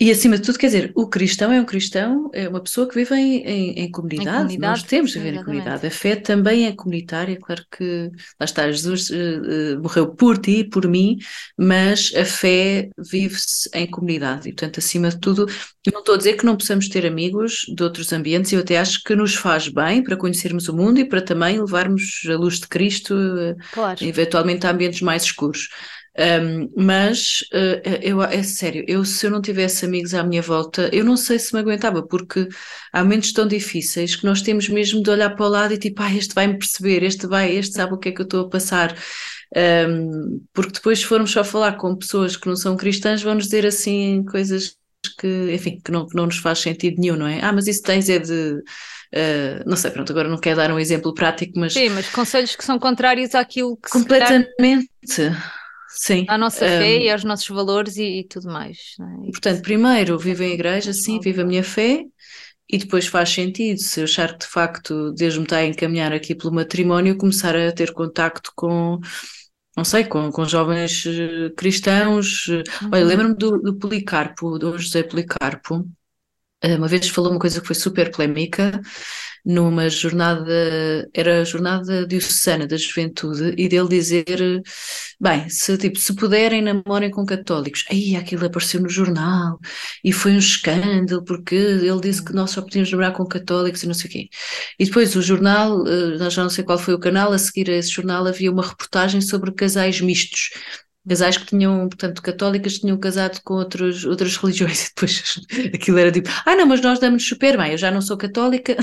E acima de tudo, quer dizer, o cristão é um cristão, é uma pessoa que vive em, em, em, comunidade. em comunidade. Nós temos de viver exatamente. em comunidade. A fé também é comunitária, claro que lá está, Jesus uh, morreu por ti, por mim, mas a fé vive-se em comunidade. E portanto, acima de tudo, não estou a dizer que não possamos ter amigos de outros ambientes, eu até acho que nos faz bem para conhecermos o mundo e para também levarmos a luz de Cristo, eh, claro. eventualmente a ambientes mais escuros. Um, mas uh, eu, é sério, eu se eu não tivesse amigos à minha volta, eu não sei se me aguentava, porque há momentos tão difíceis que nós temos mesmo de olhar para o lado e tipo, ah, este vai me perceber, este vai, este sabe o que é que eu estou a passar. Um, porque depois, se formos só falar com pessoas que não são cristãs, vão-nos dizer assim coisas que, enfim, que não, que não nos faz sentido nenhum, não é? Ah, mas isso tens é de. Uh, não sei, pronto, agora não quero dar um exemplo prático, mas. Sim, mas conselhos que são contrários àquilo que Completamente. Sim. À nossa um, fé e aos nossos valores e, e tudo mais. É? Portanto, primeiro vivo em igreja, sim, vivo a minha fé, e depois faz sentido, se eu achar que de facto Deus me está a encaminhar aqui pelo matrimónio, começar a ter contacto com, não sei, com, com jovens eh, cristãos. Uhum. Olha, lembro-me do, do Policarpo, do José Policarpo, eh, uma vez falou uma coisa que foi super polémica, numa jornada, era a jornada diocesana da juventude, e dele dizer, bem, se, tipo, se puderem namorem com católicos, aí aquilo apareceu no jornal, e foi um escândalo, porque ele disse que nós só podíamos namorar com católicos e não sei o quê. E depois o jornal, eh, já não sei qual foi o canal, a seguir a esse jornal havia uma reportagem sobre casais mistos, casais que tinham, portanto, católicas tinham casado com outros, outras religiões e depois aquilo era tipo, ah não, mas nós damos super bem, eu já não sou católica.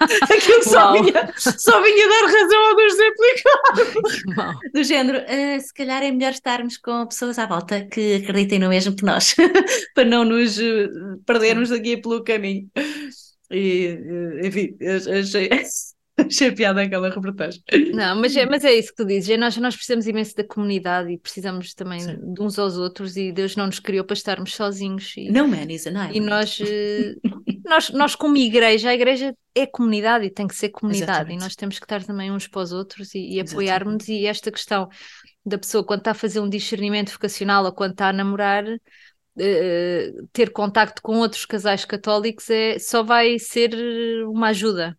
aquilo só vinha, só vinha dar razão ao Deus explicado. Do género, uh, se calhar é melhor estarmos com pessoas à volta que acreditem no mesmo que nós, para não nos uh, perdermos daqui pelo caminho. E, uh, enfim, achei Achei piada aquela reportagem. Não, mas é, mas é isso que tu dizes. É, nós, nós precisamos imenso da comunidade e precisamos também Sim. de uns aos outros e Deus não nos criou para estarmos sozinhos. E, no man is an island. E nós, eh, nós, nós, como igreja, a igreja é comunidade e tem que ser comunidade Exatamente. e nós temos que estar também uns para os outros e, e apoiarmos. E esta questão da pessoa, quando está a fazer um discernimento vocacional ou quando está a namorar, Uh, ter contacto com outros casais católicos é, só vai ser uma ajuda.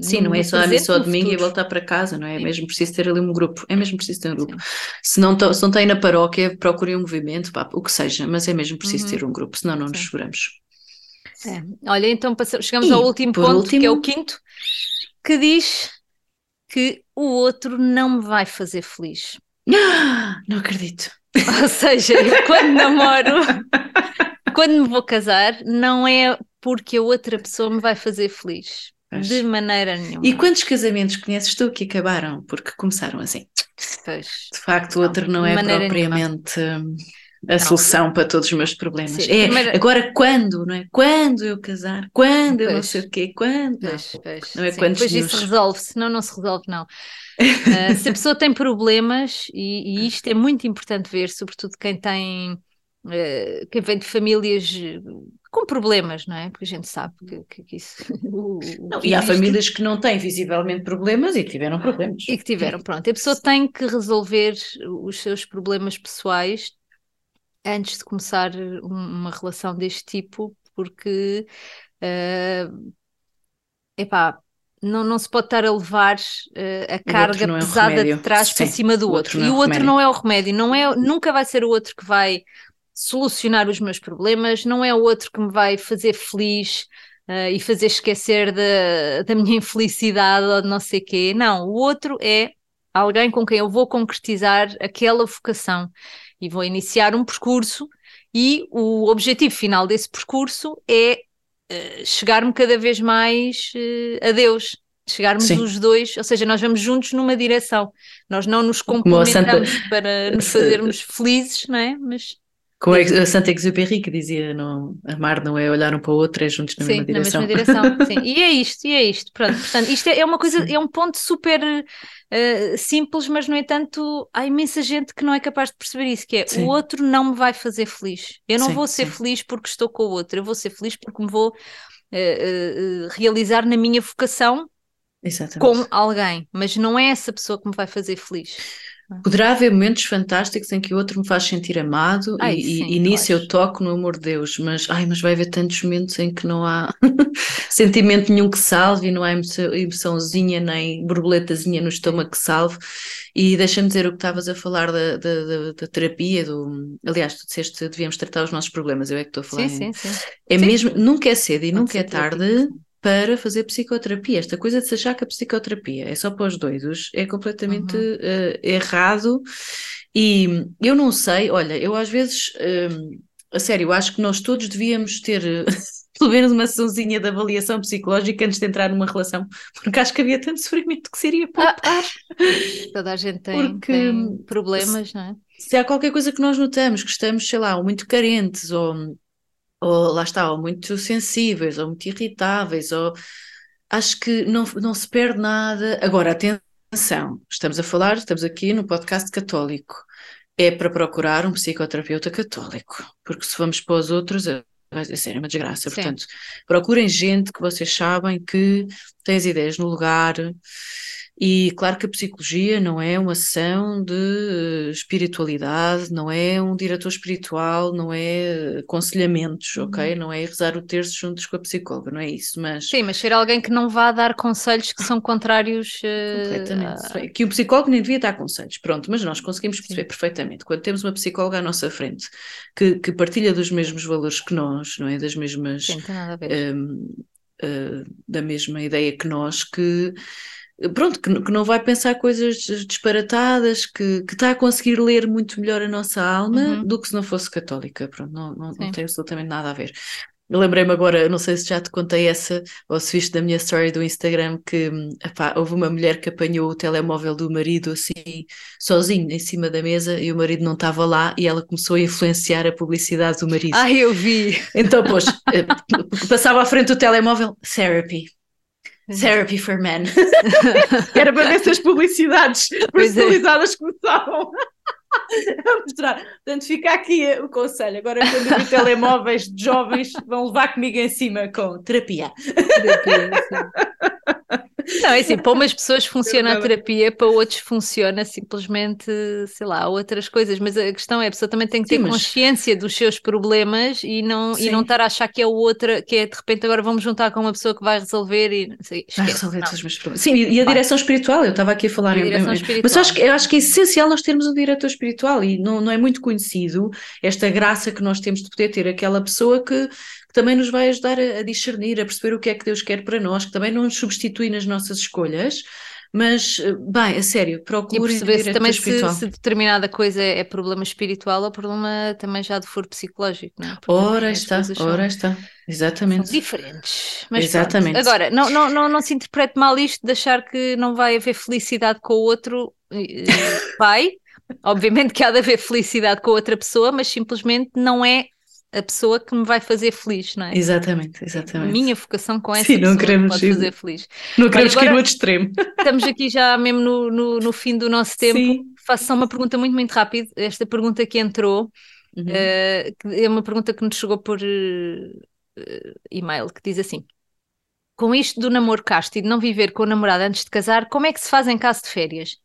Sim, não é só a missa domingo e voltar para casa, não é? É mesmo preciso ter ali um grupo, é mesmo preciso ter um grupo. Se não, se não tem na paróquia, procurem um movimento, pá, o que seja, mas é mesmo preciso uhum. ter um grupo, senão não Sim. nos seguramos. É. Olha, então passamos, chegamos e, ao último ponto, último... que é o quinto, que diz que o outro não me vai fazer feliz. Não acredito. Ou seja, eu quando namoro, quando me vou casar, não é porque a outra pessoa me vai fazer feliz de maneira nenhuma. E quantos casamentos conheces tu que acabaram porque começaram assim? Pois. De facto, o outro não, não é propriamente nenhuma. a não. solução para todos os meus problemas. Sim, é, agora quando, não é? Quando eu casar? Quando pois. eu não sei o quê? Quando? Pois, pois. Não é Sim, quantos Depois isso resolve, senão não se resolve, não. uh, se a pessoa tem problemas, e, e, isto é muito importante ver, sobretudo quem tem, uh, quem vem de famílias com problemas, não é? Porque a gente sabe que, que, que isso. Não, que e há famílias que não têm visivelmente problemas e que tiveram problemas. E que tiveram, pronto. A pessoa tem que resolver os seus problemas pessoais antes de começar uma relação deste tipo, porque. Uh, epá, não, não se pode estar a levar uh, a carga é pesada de trás Sim, para cima do outro. outro. e o outro remédio. não é o remédio, não é, nunca vai ser o outro que vai solucionar os meus problemas, não é o outro que me vai fazer feliz uh, e fazer esquecer da, da minha infelicidade ou de não sei quê. Não, o outro é alguém com quem eu vou concretizar aquela vocação e vou iniciar um percurso e o objetivo final desse percurso é uh, chegar-me cada vez mais uh, a Deus. Chegarmos Sim. os dois, ou seja, nós vamos juntos numa direção. Nós não nos complementamos Santa... para nos fazermos felizes, não é? Mas com a Santa Exupéry que dizia não, amar não é olhar um para o outro, é juntos na sim, mesma direção. na mesma direção, sim. E é isto, e é isto. Pronto, portanto, isto é, é uma coisa, sim. é um ponto super uh, simples, mas no entanto há imensa gente que não é capaz de perceber isso, que é sim. o outro não me vai fazer feliz. Eu não vou ser feliz porque estou com o outro, eu vou ser feliz porque me vou uh, uh, realizar na minha vocação Exatamente. com alguém, mas não é essa pessoa que me vai fazer feliz. Poderá haver momentos fantásticos em que o outro me faz sentir amado ai, e, sim, e nisso eu toco no amor de Deus, mas, ai, mas vai haver tantos momentos em que não há sentimento nenhum que salve e não há emoçãozinha nem borboletazinha no estômago que salve. E deixa-me dizer o que estavas a falar da, da, da, da, terapia, do... aliás, tu disseste devíamos tratar os nossos problemas, eu é que estou a falar. Sim, em... sim, sim. É sim. mesmo, nunca é cedo e nunca é tarde para fazer psicoterapia. Esta coisa de se achar que a psicoterapia é só para os doidos é completamente uhum. uh, errado. E eu não sei, olha, eu às vezes, uh, a sério, acho que nós todos devíamos ter. pelo menos uma sessãozinha de avaliação psicológica antes de entrar numa relação, porque acho que havia tanto sofrimento que seria poupar. Ah, toda a gente tem, porque, tem problemas, se, não é? Se há qualquer coisa que nós notamos, que estamos, sei lá, muito carentes, ou ou lá está, ou muito sensíveis, ou muito irritáveis, ou acho que não, não se perde nada. Agora, atenção, estamos a falar, estamos aqui no podcast católico. É para procurar um psicoterapeuta católico, porque se vamos para os outros, é, vai ser uma desgraça. Sim. Portanto, procurem gente que vocês sabem que tem as ideias no lugar e claro que a psicologia não é uma ação de espiritualidade, não é um diretor espiritual, não é aconselhamentos, uhum. ok? Não é rezar o terço juntos com a psicóloga, não é isso, mas... Sim, mas ser alguém que não vá dar conselhos que são contrários... Uh, Completamente. A... Que o psicólogo nem devia dar conselhos, pronto, mas nós conseguimos perceber Sim. perfeitamente. Quando temos uma psicóloga à nossa frente que, que partilha dos mesmos valores que nós, não é? Das mesmas... Sim, tem nada a ver. Um, uh, da mesma ideia que nós, que pronto, que, que, não vai pensar coisas disparatadas, que, que está a conseguir ler muito melhor a nossa alma uhum. do que se não fosse católica. Pronto, não, não, não tem absolutamente nada a ver. Lembrei-me agora, não sei se já te contei essa, ou se viste da minha story do Instagram, que epá, houve uma mulher que apanhou o telemóvel do marido assim, sozinho, em cima da mesa, e o marido não estava lá, e ela começou a influenciar a publicidade do marido. Ah, eu vi! Então, pois, eh, passava à frente do telemóvel, therapy, Therapy for Men. Era para ver se as publicidades é. personalizadas é. começavam a mostrar. Portanto, fica aqui o conselho. Agora, quando vi telemóveis de jovens, vão levar comigo em cima com terapia. Terapia, sim. Não, é assim, para umas pessoas funciona a terapia, para outros funciona simplesmente, sei lá, outras coisas. Mas a questão é, a pessoa também tem que ter Sim, mas... consciência dos seus problemas e não, e não estar a achar que é outra, que é de repente agora vamos juntar com uma pessoa que vai resolver e sei, vai resolver todos os meus problemas. Sim, e a vai. direção espiritual, eu estava aqui a falar. Em, mas eu acho, que, eu acho que é essencial nós termos um diretor espiritual e não, não é muito conhecido esta graça que nós temos de poder ter aquela pessoa que também nos vai ajudar a, a, discernir, a perceber o que é que Deus quer para nós, que também não nos substitui nas nossas escolhas. Mas, eh, bem, a sério, procure perceber se também se, se, determinada coisa é problema espiritual ou problema também já de foro psicológico, não é? ora está, ora está, exatamente. São diferentes. Mas exatamente. Pronto. Agora, não, não, não, não se interprete mal isto de achar que não vai haver felicidade com o outro pai. Obviamente que há de haver felicidade com outra pessoa, mas simplesmente não é a pessoa que me vai fazer feliz, não é? Exatamente, exatamente. A minha focação com essa Sim, pessoa não queremos que pode fazer feliz. Não queremos que ir no outro extremo. Estamos aqui já mesmo no, no, no fim do nosso tempo. Sim. Faço só uma pergunta muito, muito rápida. Esta pergunta que entrou uhum. uh, é uma pergunta que nos chegou por uh, e-mail, que diz assim. Com isto do namoro casto e de não viver com o namorado antes de casar, como é que se faz em caso de férias?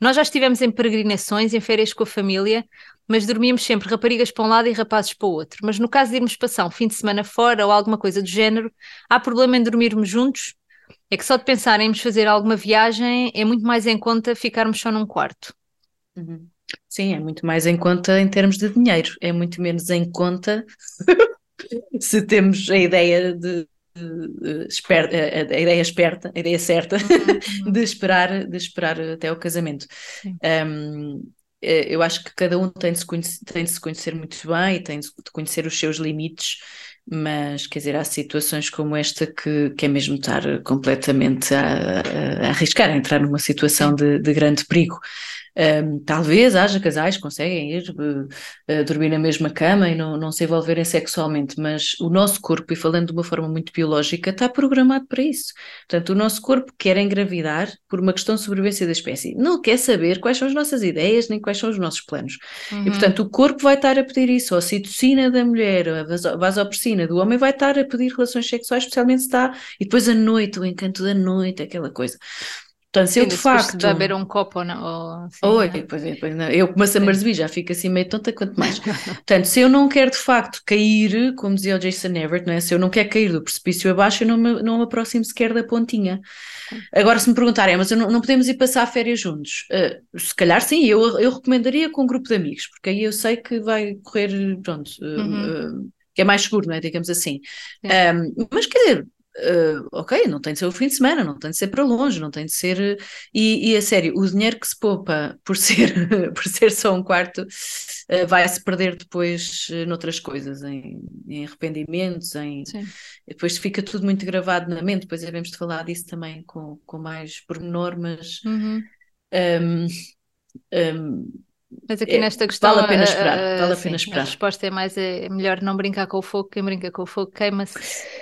Nós já estivemos em peregrinações, em férias com a família, mas dormíamos sempre raparigas para um lado e rapazes para o outro. Mas no caso de irmos passar um fim de semana fora ou alguma coisa do género, há problema em dormirmos juntos? É que só de pensar em fazer alguma viagem é muito mais em conta ficarmos só num quarto. Uhum. Sim, é muito mais em conta em termos de dinheiro, é muito menos em conta se temos a ideia de, esperta, a, ideia esperta, a ideia certa uhum. de esperar, de esperar até o casamento. Um, eu acho que cada um tem de, se conhecer, tem de se conhecer muito bem e tem de conhecer os seus limites mas quer dizer, há situações como esta que, que é mesmo estar completamente a, a arriscar, a entrar numa situação de, de grande perigo. Um, talvez haja casais que conseguem ir uh, dormir na mesma cama e não, não se envolverem sexualmente, mas o nosso corpo, e falando de uma forma muito biológica, está programado para isso. Portanto, o nosso corpo quer engravidar por uma questão de sobrevivência da espécie. Não quer saber quais são as nossas ideias nem quais são os nossos planos. Uhum. E, portanto, o corpo vai estar a pedir isso. A ocitocina da mulher, a vasopressina do homem vai estar a pedir relações sexuais, especialmente se está. E depois a noite, o encanto da noite, aquela coisa. Portanto, se eu de facto. De beber um copo ou não. Ou, assim, Oi, não. Pois é, pois não. eu começo a marzebi, já fico assim meio tonta quanto mais. Portanto, se eu não quero de facto cair, como dizia o Jason Everett, não é? se eu não quero cair do precipício abaixo, eu não me, não me aproximo sequer da pontinha. Agora, se me perguntarem, mas não, não, podemos ir passar férias juntos? Uh, se calhar sim, eu, eu recomendaria com um grupo de amigos, porque aí eu sei que vai correr, pronto, uhum. uh, que é mais seguro, não é? Digamos assim. Um, mas quer dizer, Uh, ok, não tem de ser o fim de semana, não tem de ser para longe, não tem de ser. E, e a sério, o dinheiro que se poupa por ser, por ser só um quarto uh, vai-se perder depois uh, noutras coisas, em, em arrependimentos, em. Sim. Depois fica tudo muito gravado na mente, depois devemos de falar disso também com, com mais pormenor, mas. Uhum. Um, um, mas aqui é, nesta questão. Vale a pena esperar. Vale a pena sim, esperar. A resposta é mais: é melhor não brincar com o fogo, quem brinca com o fogo queima-se.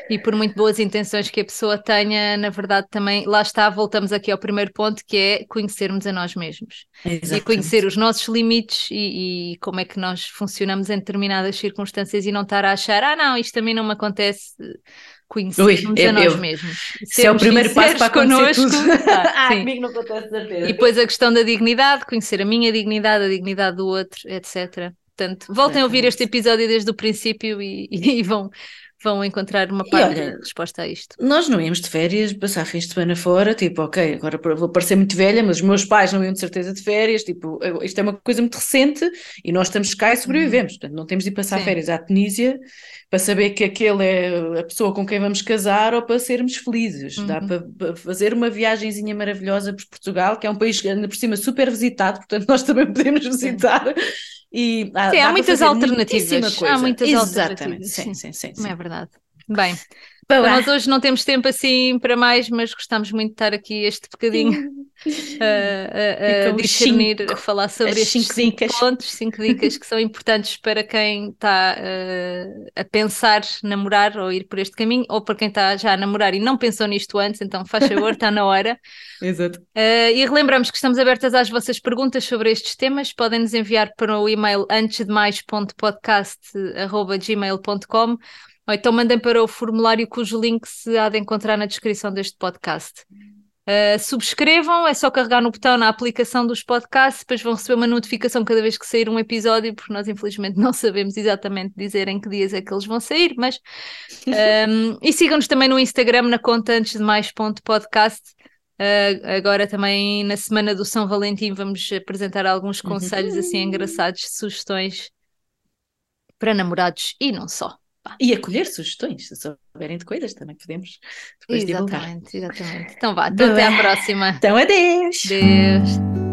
E por muito boas intenções que a pessoa tenha, na verdade também, lá está, voltamos aqui ao primeiro ponto, que é conhecermos a nós mesmos. Exatamente. E conhecer os nossos limites e, e, como é que nós funcionamos em determinadas circunstâncias e não estar a achar, ah, não, isto também não me acontece conhecermos Ui, a nós eu, mesmos. Isso é o primeiro passo para connosco. Ah, ah, comigo não acontece certeza. E depois a questão da dignidade, conhecer a minha dignidade, a dignidade do outro, etc. Portanto, voltem a ouvir este episódio desde o princípio e, e vão vão encontrar uma parte olha, de resposta a isto. Nós não íamos de férias, passar fins de semana fora, tipo, ok, agora vou parecer muito velha, mas os meus pais não iam de certeza de férias, tipo, isto é uma coisa muito recente e nós estamos cá e sobrevivemos, portanto não temos de ir passar Sim. férias à Tunísia para saber que aquele é a pessoa com quem vamos casar ou para sermos felizes. Uhum. Dá para, fazer uma viagemzinha maravilhosa por Portugal, que é um país ainda por cima super visitado, portanto nós também podemos visitar. Sim e há, sim, há muitas alternativas. Há muitas Exatamente. alternativas. Sim, sim, sim, sim. É verdade. Bem, nós hoje não temos tempo assim para mais, mas gostamos muito de estar aqui este bocadinho a, a, a discernir, cinco, a falar sobre estes cinco, cinco dicas. pontos, cinco dicas que são importantes para quem está uh, a pensar namorar ou ir por este caminho, ou para quem está já a namorar e não pensou nisto antes, então faz favor, está na hora. Exato. Uh, e relembramos que estamos abertas às vossas perguntas sobre estes temas, podem nos enviar para o e-mail antesdemais.podcast.gmail.com ou então mandem para o formulário cujo link se há de encontrar na descrição deste podcast. Uh, subscrevam, é só carregar no botão na aplicação dos podcasts, depois vão receber uma notificação cada vez que sair um episódio, porque nós infelizmente não sabemos exatamente dizer em que dias é que eles vão sair, mas um, ehm, e sigam-nos também no Instagram na conta antes de mais ponto podcast. Uh, agora também na semana do São Valentim vamos apresentar alguns uhum. conselhos assim engraçados, sugestões para namorados e não só. E acolher sugestões, se souberem de coisas, também podemos depois exatamente, divulgar. Exatamente, Então vá, então até à próxima. Então adeus. Adeus.